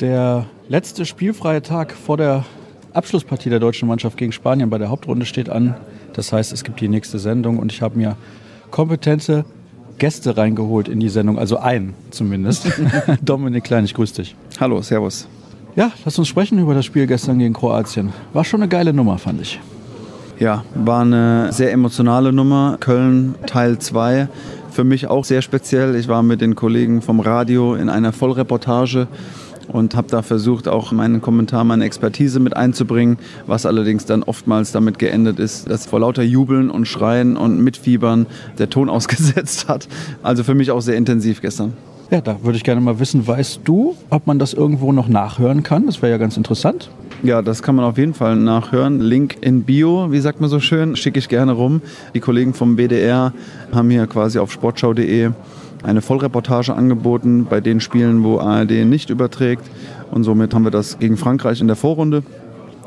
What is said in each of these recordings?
Der letzte spielfreie Tag vor der Abschlusspartie der deutschen Mannschaft gegen Spanien bei der Hauptrunde steht an. Das heißt, es gibt die nächste Sendung und ich habe mir kompetente Gäste reingeholt in die Sendung, also einen zumindest. Dominik Klein, ich grüße dich. Hallo, Servus. Ja, lass uns sprechen über das Spiel gestern gegen Kroatien. War schon eine geile Nummer, fand ich. Ja, war eine sehr emotionale Nummer. Köln Teil 2 für mich auch sehr speziell. Ich war mit den Kollegen vom Radio in einer Vollreportage und habe da versucht, auch meinen Kommentar, meine Expertise mit einzubringen, was allerdings dann oftmals damit geendet ist, dass vor lauter Jubeln und Schreien und Mitfiebern der Ton ausgesetzt hat. Also für mich auch sehr intensiv gestern. Ja, da würde ich gerne mal wissen, weißt du, ob man das irgendwo noch nachhören kann? Das wäre ja ganz interessant. Ja, das kann man auf jeden Fall nachhören. Link in Bio, wie sagt man so schön, schicke ich gerne rum. Die Kollegen vom BDR haben hier quasi auf sportschau.de eine Vollreportage angeboten bei den Spielen, wo ARD nicht überträgt. Und somit haben wir das gegen Frankreich in der Vorrunde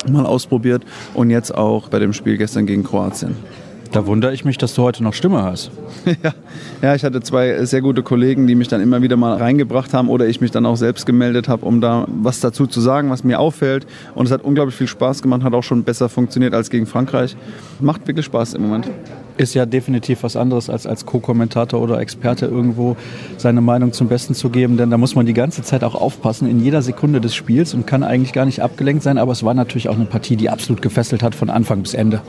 mal ausprobiert und jetzt auch bei dem Spiel gestern gegen Kroatien. Da wundere ich mich, dass du heute noch Stimme hast. ja. ja, ich hatte zwei sehr gute Kollegen, die mich dann immer wieder mal reingebracht haben oder ich mich dann auch selbst gemeldet habe, um da was dazu zu sagen, was mir auffällt. Und es hat unglaublich viel Spaß gemacht, hat auch schon besser funktioniert als gegen Frankreich. Macht wirklich Spaß im Moment. Ist ja definitiv was anderes, als als Co-Kommentator oder Experte irgendwo seine Meinung zum Besten zu geben, denn da muss man die ganze Zeit auch aufpassen in jeder Sekunde des Spiels und kann eigentlich gar nicht abgelenkt sein. Aber es war natürlich auch eine Partie, die absolut gefesselt hat von Anfang bis Ende.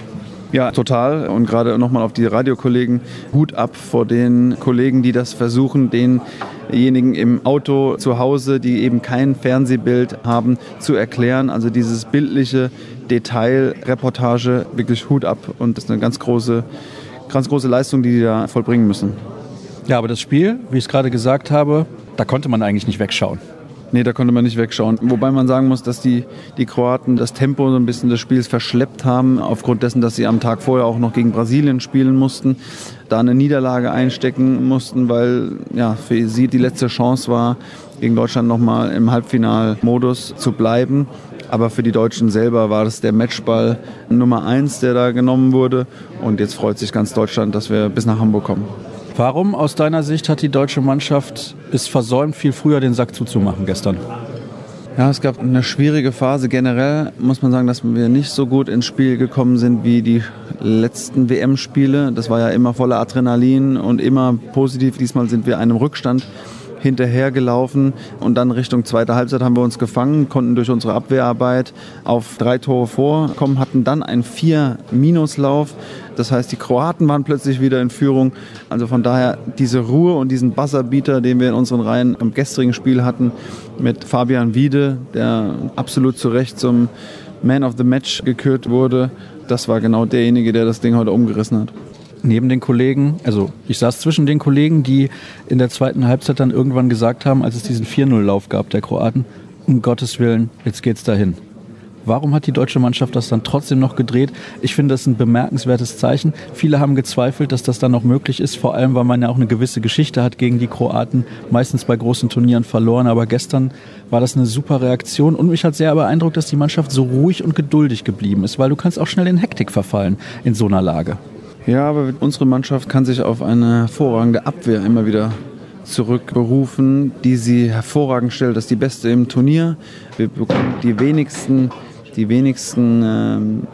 Ja, total. Und gerade nochmal auf die Radiokollegen, Hut ab vor den Kollegen, die das versuchen, denjenigen im Auto zu Hause, die eben kein Fernsehbild haben, zu erklären. Also dieses bildliche Detailreportage, wirklich Hut ab. Und das ist eine ganz große, ganz große Leistung, die die da vollbringen müssen. Ja, aber das Spiel, wie ich es gerade gesagt habe, da konnte man eigentlich nicht wegschauen. Nee, da konnte man nicht wegschauen. Wobei man sagen muss, dass die, die Kroaten das Tempo so ein bisschen des Spiels verschleppt haben, aufgrund dessen, dass sie am Tag vorher auch noch gegen Brasilien spielen mussten, da eine Niederlage einstecken mussten, weil ja, für sie die letzte Chance war, gegen Deutschland nochmal im Halbfinalmodus zu bleiben. Aber für die Deutschen selber war das der Matchball Nummer eins, der da genommen wurde. Und jetzt freut sich ganz Deutschland, dass wir bis nach Hamburg kommen. Warum aus deiner Sicht hat die deutsche Mannschaft es versäumt, viel früher den Sack zuzumachen gestern? Ja, es gab eine schwierige Phase. Generell muss man sagen, dass wir nicht so gut ins Spiel gekommen sind wie die letzten WM-Spiele. Das war ja immer voller Adrenalin und immer positiv. Diesmal sind wir einem Rückstand hinterhergelaufen und dann Richtung zweite Halbzeit haben wir uns gefangen, konnten durch unsere Abwehrarbeit auf drei Tore vorkommen, hatten dann einen Vier-Minus-Lauf. Das heißt, die Kroaten waren plötzlich wieder in Führung. Also von daher diese Ruhe und diesen Buzzerbeater, den wir in unseren Reihen im gestrigen Spiel hatten mit Fabian Wiede, der absolut zu Recht zum Man of the Match gekürt wurde, das war genau derjenige, der das Ding heute umgerissen hat neben den Kollegen, also ich saß zwischen den Kollegen, die in der zweiten Halbzeit dann irgendwann gesagt haben, als es diesen 4-0-Lauf gab der Kroaten, um Gottes Willen, jetzt geht's dahin. Warum hat die deutsche Mannschaft das dann trotzdem noch gedreht? Ich finde das ein bemerkenswertes Zeichen. Viele haben gezweifelt, dass das dann noch möglich ist, vor allem weil man ja auch eine gewisse Geschichte hat gegen die Kroaten, meistens bei großen Turnieren verloren. Aber gestern war das eine super Reaktion und mich hat sehr beeindruckt, dass die Mannschaft so ruhig und geduldig geblieben ist, weil du kannst auch schnell in Hektik verfallen in so einer Lage. Ja, aber unsere Mannschaft kann sich auf eine hervorragende Abwehr immer wieder zurückberufen, die sie hervorragend stellt. Das ist die beste im Turnier. Wir bekommen die wenigsten, die wenigsten ähm,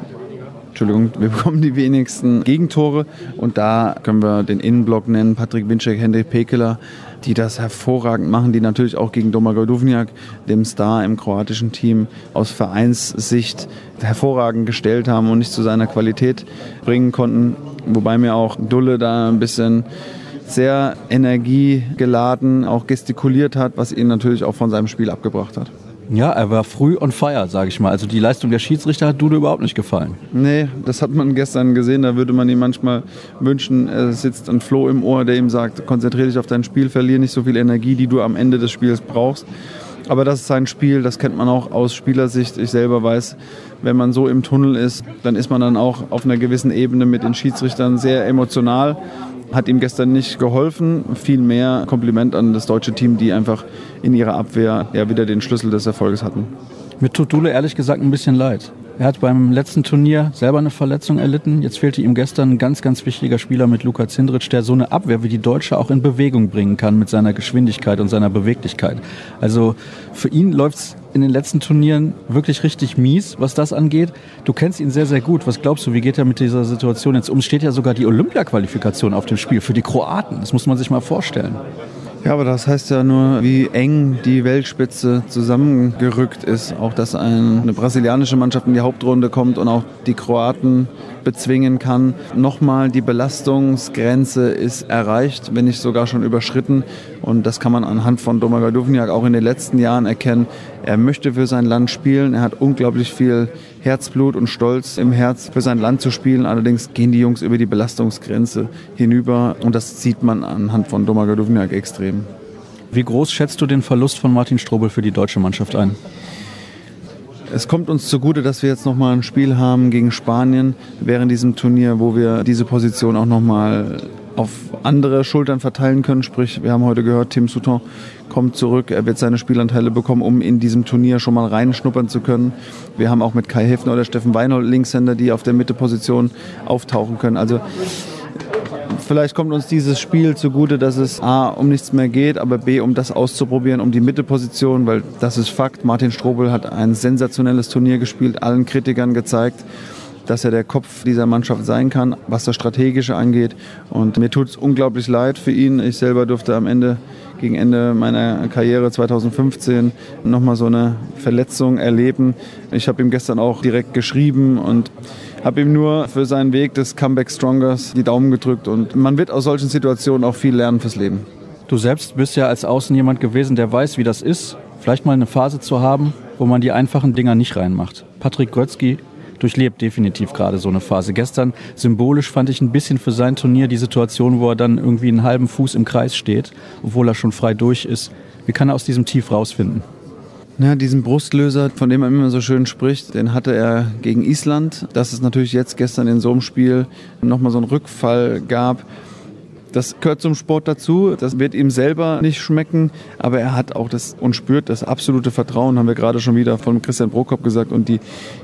Entschuldigung, wir bekommen die wenigsten Gegentore und da können wir den Innenblock nennen, Patrick Winczek, Hendrik Pekeler, die das hervorragend machen, die natürlich auch gegen Domagoj Duvniak, dem Star im kroatischen Team, aus Vereinssicht hervorragend gestellt haben und nicht zu seiner Qualität bringen konnten. Wobei mir auch Dulle da ein bisschen sehr energiegeladen auch gestikuliert hat, was ihn natürlich auch von seinem Spiel abgebracht hat. Ja, er war früh on fire, sage ich mal. Also die Leistung der Schiedsrichter hat Dude überhaupt nicht gefallen. Nee, das hat man gestern gesehen. Da würde man ihm manchmal wünschen, es sitzt ein Floh im Ohr, der ihm sagt, konzentriere dich auf dein Spiel, verliere nicht so viel Energie, die du am Ende des Spiels brauchst. Aber das ist sein Spiel, das kennt man auch aus Spielersicht. Ich selber weiß, wenn man so im Tunnel ist, dann ist man dann auch auf einer gewissen Ebene mit den Schiedsrichtern sehr emotional. Hat ihm gestern nicht geholfen. Vielmehr Kompliment an das deutsche Team, die einfach in ihrer Abwehr ja wieder den Schlüssel des Erfolges hatten. Mir tut Dule ehrlich gesagt ein bisschen leid. Er hat beim letzten Turnier selber eine Verletzung erlitten. Jetzt fehlte ihm gestern ein ganz, ganz wichtiger Spieler mit Luka Zindric, der so eine Abwehr wie die Deutsche auch in Bewegung bringen kann mit seiner Geschwindigkeit und seiner Beweglichkeit. Also für ihn läuft es in den letzten Turnieren wirklich richtig mies, was das angeht. Du kennst ihn sehr, sehr gut. Was glaubst du, wie geht er mit dieser Situation jetzt um? Es steht ja sogar die Olympia-Qualifikation auf dem Spiel für die Kroaten. Das muss man sich mal vorstellen. Ja, aber das heißt ja nur, wie eng die Weltspitze zusammengerückt ist. Auch, dass eine brasilianische Mannschaft in die Hauptrunde kommt und auch die Kroaten bezwingen kann. Nochmal, die Belastungsgrenze ist erreicht, wenn nicht sogar schon überschritten. Und das kann man anhand von Domagoj Duvniak auch in den letzten Jahren erkennen. Er möchte für sein Land spielen. Er hat unglaublich viel Herzblut und Stolz im Herz für sein Land zu spielen. Allerdings gehen die Jungs über die Belastungsgrenze hinüber. Und das sieht man anhand von Domagoj Duvniak extrem. Wie groß schätzt du den Verlust von Martin Strobel für die deutsche Mannschaft ein? Es kommt uns zugute, dass wir jetzt nochmal ein Spiel haben gegen Spanien während diesem Turnier, wo wir diese Position auch nochmal auf andere Schultern verteilen können. Sprich, wir haben heute gehört, Tim Souton kommt zurück. Er wird seine Spielanteile bekommen, um in diesem Turnier schon mal reinschnuppern zu können. Wir haben auch mit Kai Hefner oder Steffen Weinhold Linkshänder, die auf der Mitteposition auftauchen können. Also Vielleicht kommt uns dieses Spiel zugute, dass es A, um nichts mehr geht, aber B, um das auszuprobieren, um die Mitteposition, weil das ist Fakt. Martin Strobel hat ein sensationelles Turnier gespielt, allen Kritikern gezeigt, dass er der Kopf dieser Mannschaft sein kann, was das Strategische angeht. Und mir tut es unglaublich leid für ihn. Ich selber durfte am Ende gegen Ende meiner Karriere 2015 nochmal so eine Verletzung erleben. Ich habe ihm gestern auch direkt geschrieben und habe ihm nur für seinen Weg des Comeback Strongers die Daumen gedrückt und man wird aus solchen Situationen auch viel lernen fürs Leben. Du selbst bist ja als Außen jemand gewesen, der weiß, wie das ist, vielleicht mal eine Phase zu haben, wo man die einfachen Dinger nicht reinmacht. Patrick Grötzky durchlebt definitiv gerade so eine Phase. Gestern symbolisch fand ich ein bisschen für sein Turnier die Situation, wo er dann irgendwie einen halben Fuß im Kreis steht, obwohl er schon frei durch ist. Wie kann er aus diesem Tief rausfinden? Ja, diesen Brustlöser, von dem man immer so schön spricht, den hatte er gegen Island. Dass es natürlich jetzt gestern in so einem Spiel nochmal so einen Rückfall gab, das gehört zum Sport dazu. Das wird ihm selber nicht schmecken, aber er hat auch das und spürt das absolute Vertrauen, haben wir gerade schon wieder von Christian Prokop gesagt. Und die,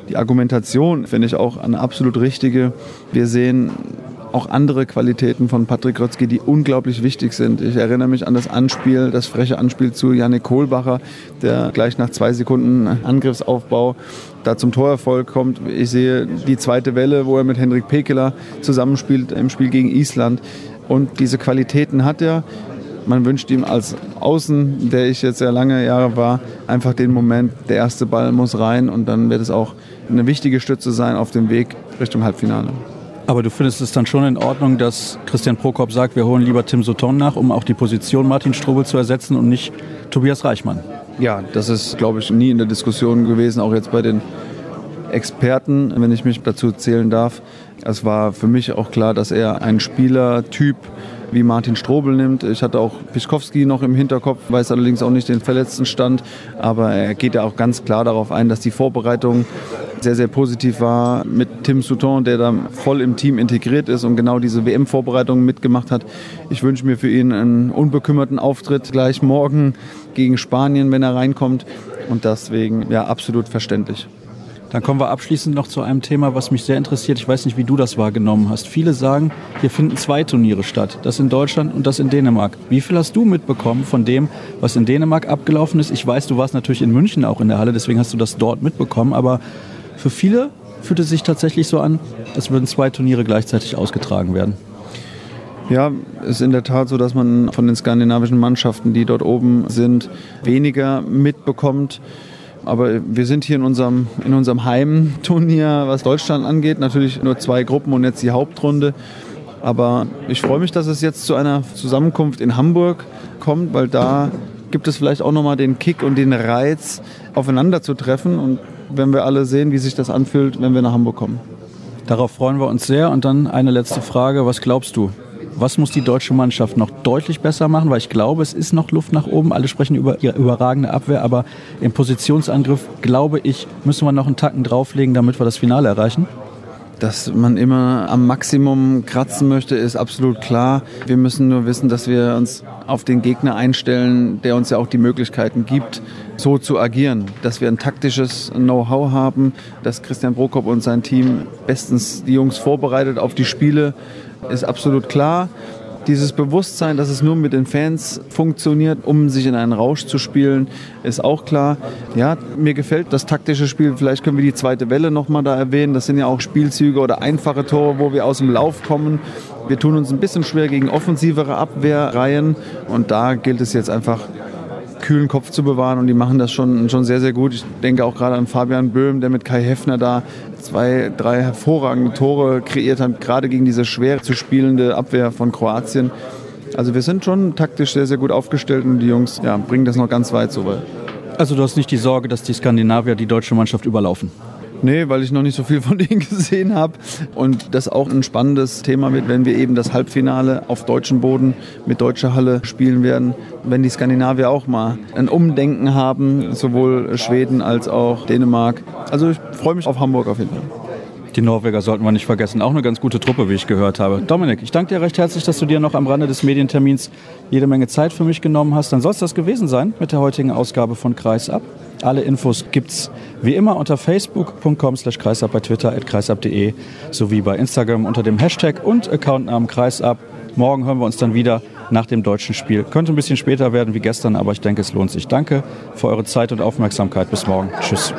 die Argumentation finde ich auch eine absolut richtige. Wir sehen auch andere Qualitäten von Patrick Rotzki, die unglaublich wichtig sind. Ich erinnere mich an das Anspiel, das freche Anspiel zu Janik Kohlbacher, der gleich nach zwei Sekunden Angriffsaufbau da zum Torerfolg kommt. Ich sehe die zweite Welle, wo er mit Hendrik Pekeler zusammenspielt im Spiel gegen Island. Und diese Qualitäten hat er. Man wünscht ihm als Außen, der ich jetzt sehr lange Jahre war, einfach den Moment, der erste Ball muss rein und dann wird es auch eine wichtige Stütze sein auf dem Weg Richtung Halbfinale. Aber du findest es dann schon in Ordnung, dass Christian Prokop sagt, wir holen lieber Tim Sutton nach, um auch die Position Martin Strobel zu ersetzen und nicht Tobias Reichmann? Ja, das ist, glaube ich, nie in der Diskussion gewesen, auch jetzt bei den Experten, wenn ich mich dazu zählen darf. Es war für mich auch klar, dass er ein Spielertyp wie Martin Strobel nimmt. Ich hatte auch Pischkowski noch im Hinterkopf, weiß allerdings auch nicht den verletzten Stand. Aber er geht ja auch ganz klar darauf ein, dass die Vorbereitung sehr, sehr positiv war mit Tim Souton, der da voll im Team integriert ist und genau diese WM-Vorbereitung mitgemacht hat. Ich wünsche mir für ihn einen unbekümmerten Auftritt gleich morgen gegen Spanien, wenn er reinkommt. Und deswegen, ja, absolut verständlich. Dann kommen wir abschließend noch zu einem Thema, was mich sehr interessiert. Ich weiß nicht, wie du das wahrgenommen hast. Viele sagen, hier finden zwei Turniere statt. Das in Deutschland und das in Dänemark. Wie viel hast du mitbekommen von dem, was in Dänemark abgelaufen ist? Ich weiß, du warst natürlich in München auch in der Halle, deswegen hast du das dort mitbekommen. Aber für viele fühlt es sich tatsächlich so an, als würden zwei Turniere gleichzeitig ausgetragen werden. Ja, es ist in der Tat so, dass man von den skandinavischen Mannschaften, die dort oben sind, weniger mitbekommt. Aber wir sind hier in unserem, in unserem Heimturnier, was Deutschland angeht. Natürlich nur zwei Gruppen und jetzt die Hauptrunde. Aber ich freue mich, dass es jetzt zu einer Zusammenkunft in Hamburg kommt, weil da gibt es vielleicht auch nochmal den Kick und den Reiz, aufeinander zu treffen. Und wenn wir alle sehen, wie sich das anfühlt, wenn wir nach Hamburg kommen. Darauf freuen wir uns sehr. Und dann eine letzte Frage. Was glaubst du? Was muss die deutsche Mannschaft noch deutlich besser machen? Weil ich glaube, es ist noch Luft nach oben. Alle sprechen über ihre überragende Abwehr, aber im Positionsangriff, glaube ich, müssen wir noch einen Tacken drauflegen, damit wir das Finale erreichen. Dass man immer am Maximum kratzen möchte, ist absolut klar. Wir müssen nur wissen, dass wir uns auf den Gegner einstellen, der uns ja auch die Möglichkeiten gibt, so zu agieren. Dass wir ein taktisches Know-how haben, dass Christian Prokop und sein Team bestens die Jungs vorbereitet auf die Spiele, ist absolut klar. dieses Bewusstsein, dass es nur mit den Fans funktioniert, um sich in einen Rausch zu spielen, ist auch klar. Ja, mir gefällt das taktische Spiel. Vielleicht können wir die zweite Welle nochmal da erwähnen. Das sind ja auch Spielzüge oder einfache Tore, wo wir aus dem Lauf kommen. Wir tun uns ein bisschen schwer gegen offensivere Abwehrreihen und da gilt es jetzt einfach kühlen Kopf zu bewahren und die machen das schon, schon sehr, sehr gut. Ich denke auch gerade an Fabian Böhm, der mit Kai Heffner da zwei, drei hervorragende Tore kreiert hat, gerade gegen diese schwer zu spielende Abwehr von Kroatien. Also wir sind schon taktisch sehr, sehr gut aufgestellt und die Jungs ja, bringen das noch ganz weit so weit. Also du hast nicht die Sorge, dass die Skandinavier die deutsche Mannschaft überlaufen? Nee, weil ich noch nicht so viel von denen gesehen habe. Und das auch ein spannendes Thema wird, wenn wir eben das Halbfinale auf deutschem Boden mit deutscher Halle spielen werden. Wenn die Skandinavier auch mal ein Umdenken haben, sowohl Schweden als auch Dänemark. Also ich freue mich auf Hamburg auf jeden Fall. Die Norweger sollten wir nicht vergessen. Auch eine ganz gute Truppe, wie ich gehört habe. Dominik, ich danke dir recht herzlich, dass du dir noch am Rande des Medientermins jede Menge Zeit für mich genommen hast. Dann soll es das gewesen sein mit der heutigen Ausgabe von Kreis ab. Alle Infos gibt's wie immer unter facebook.com slash kreisab, bei Twitter at kreisab.de sowie bei Instagram unter dem Hashtag und Accountnamen kreisab. Morgen hören wir uns dann wieder nach dem deutschen Spiel. Könnte ein bisschen später werden wie gestern, aber ich denke, es lohnt sich. Danke für eure Zeit und Aufmerksamkeit. Bis morgen. Tschüss.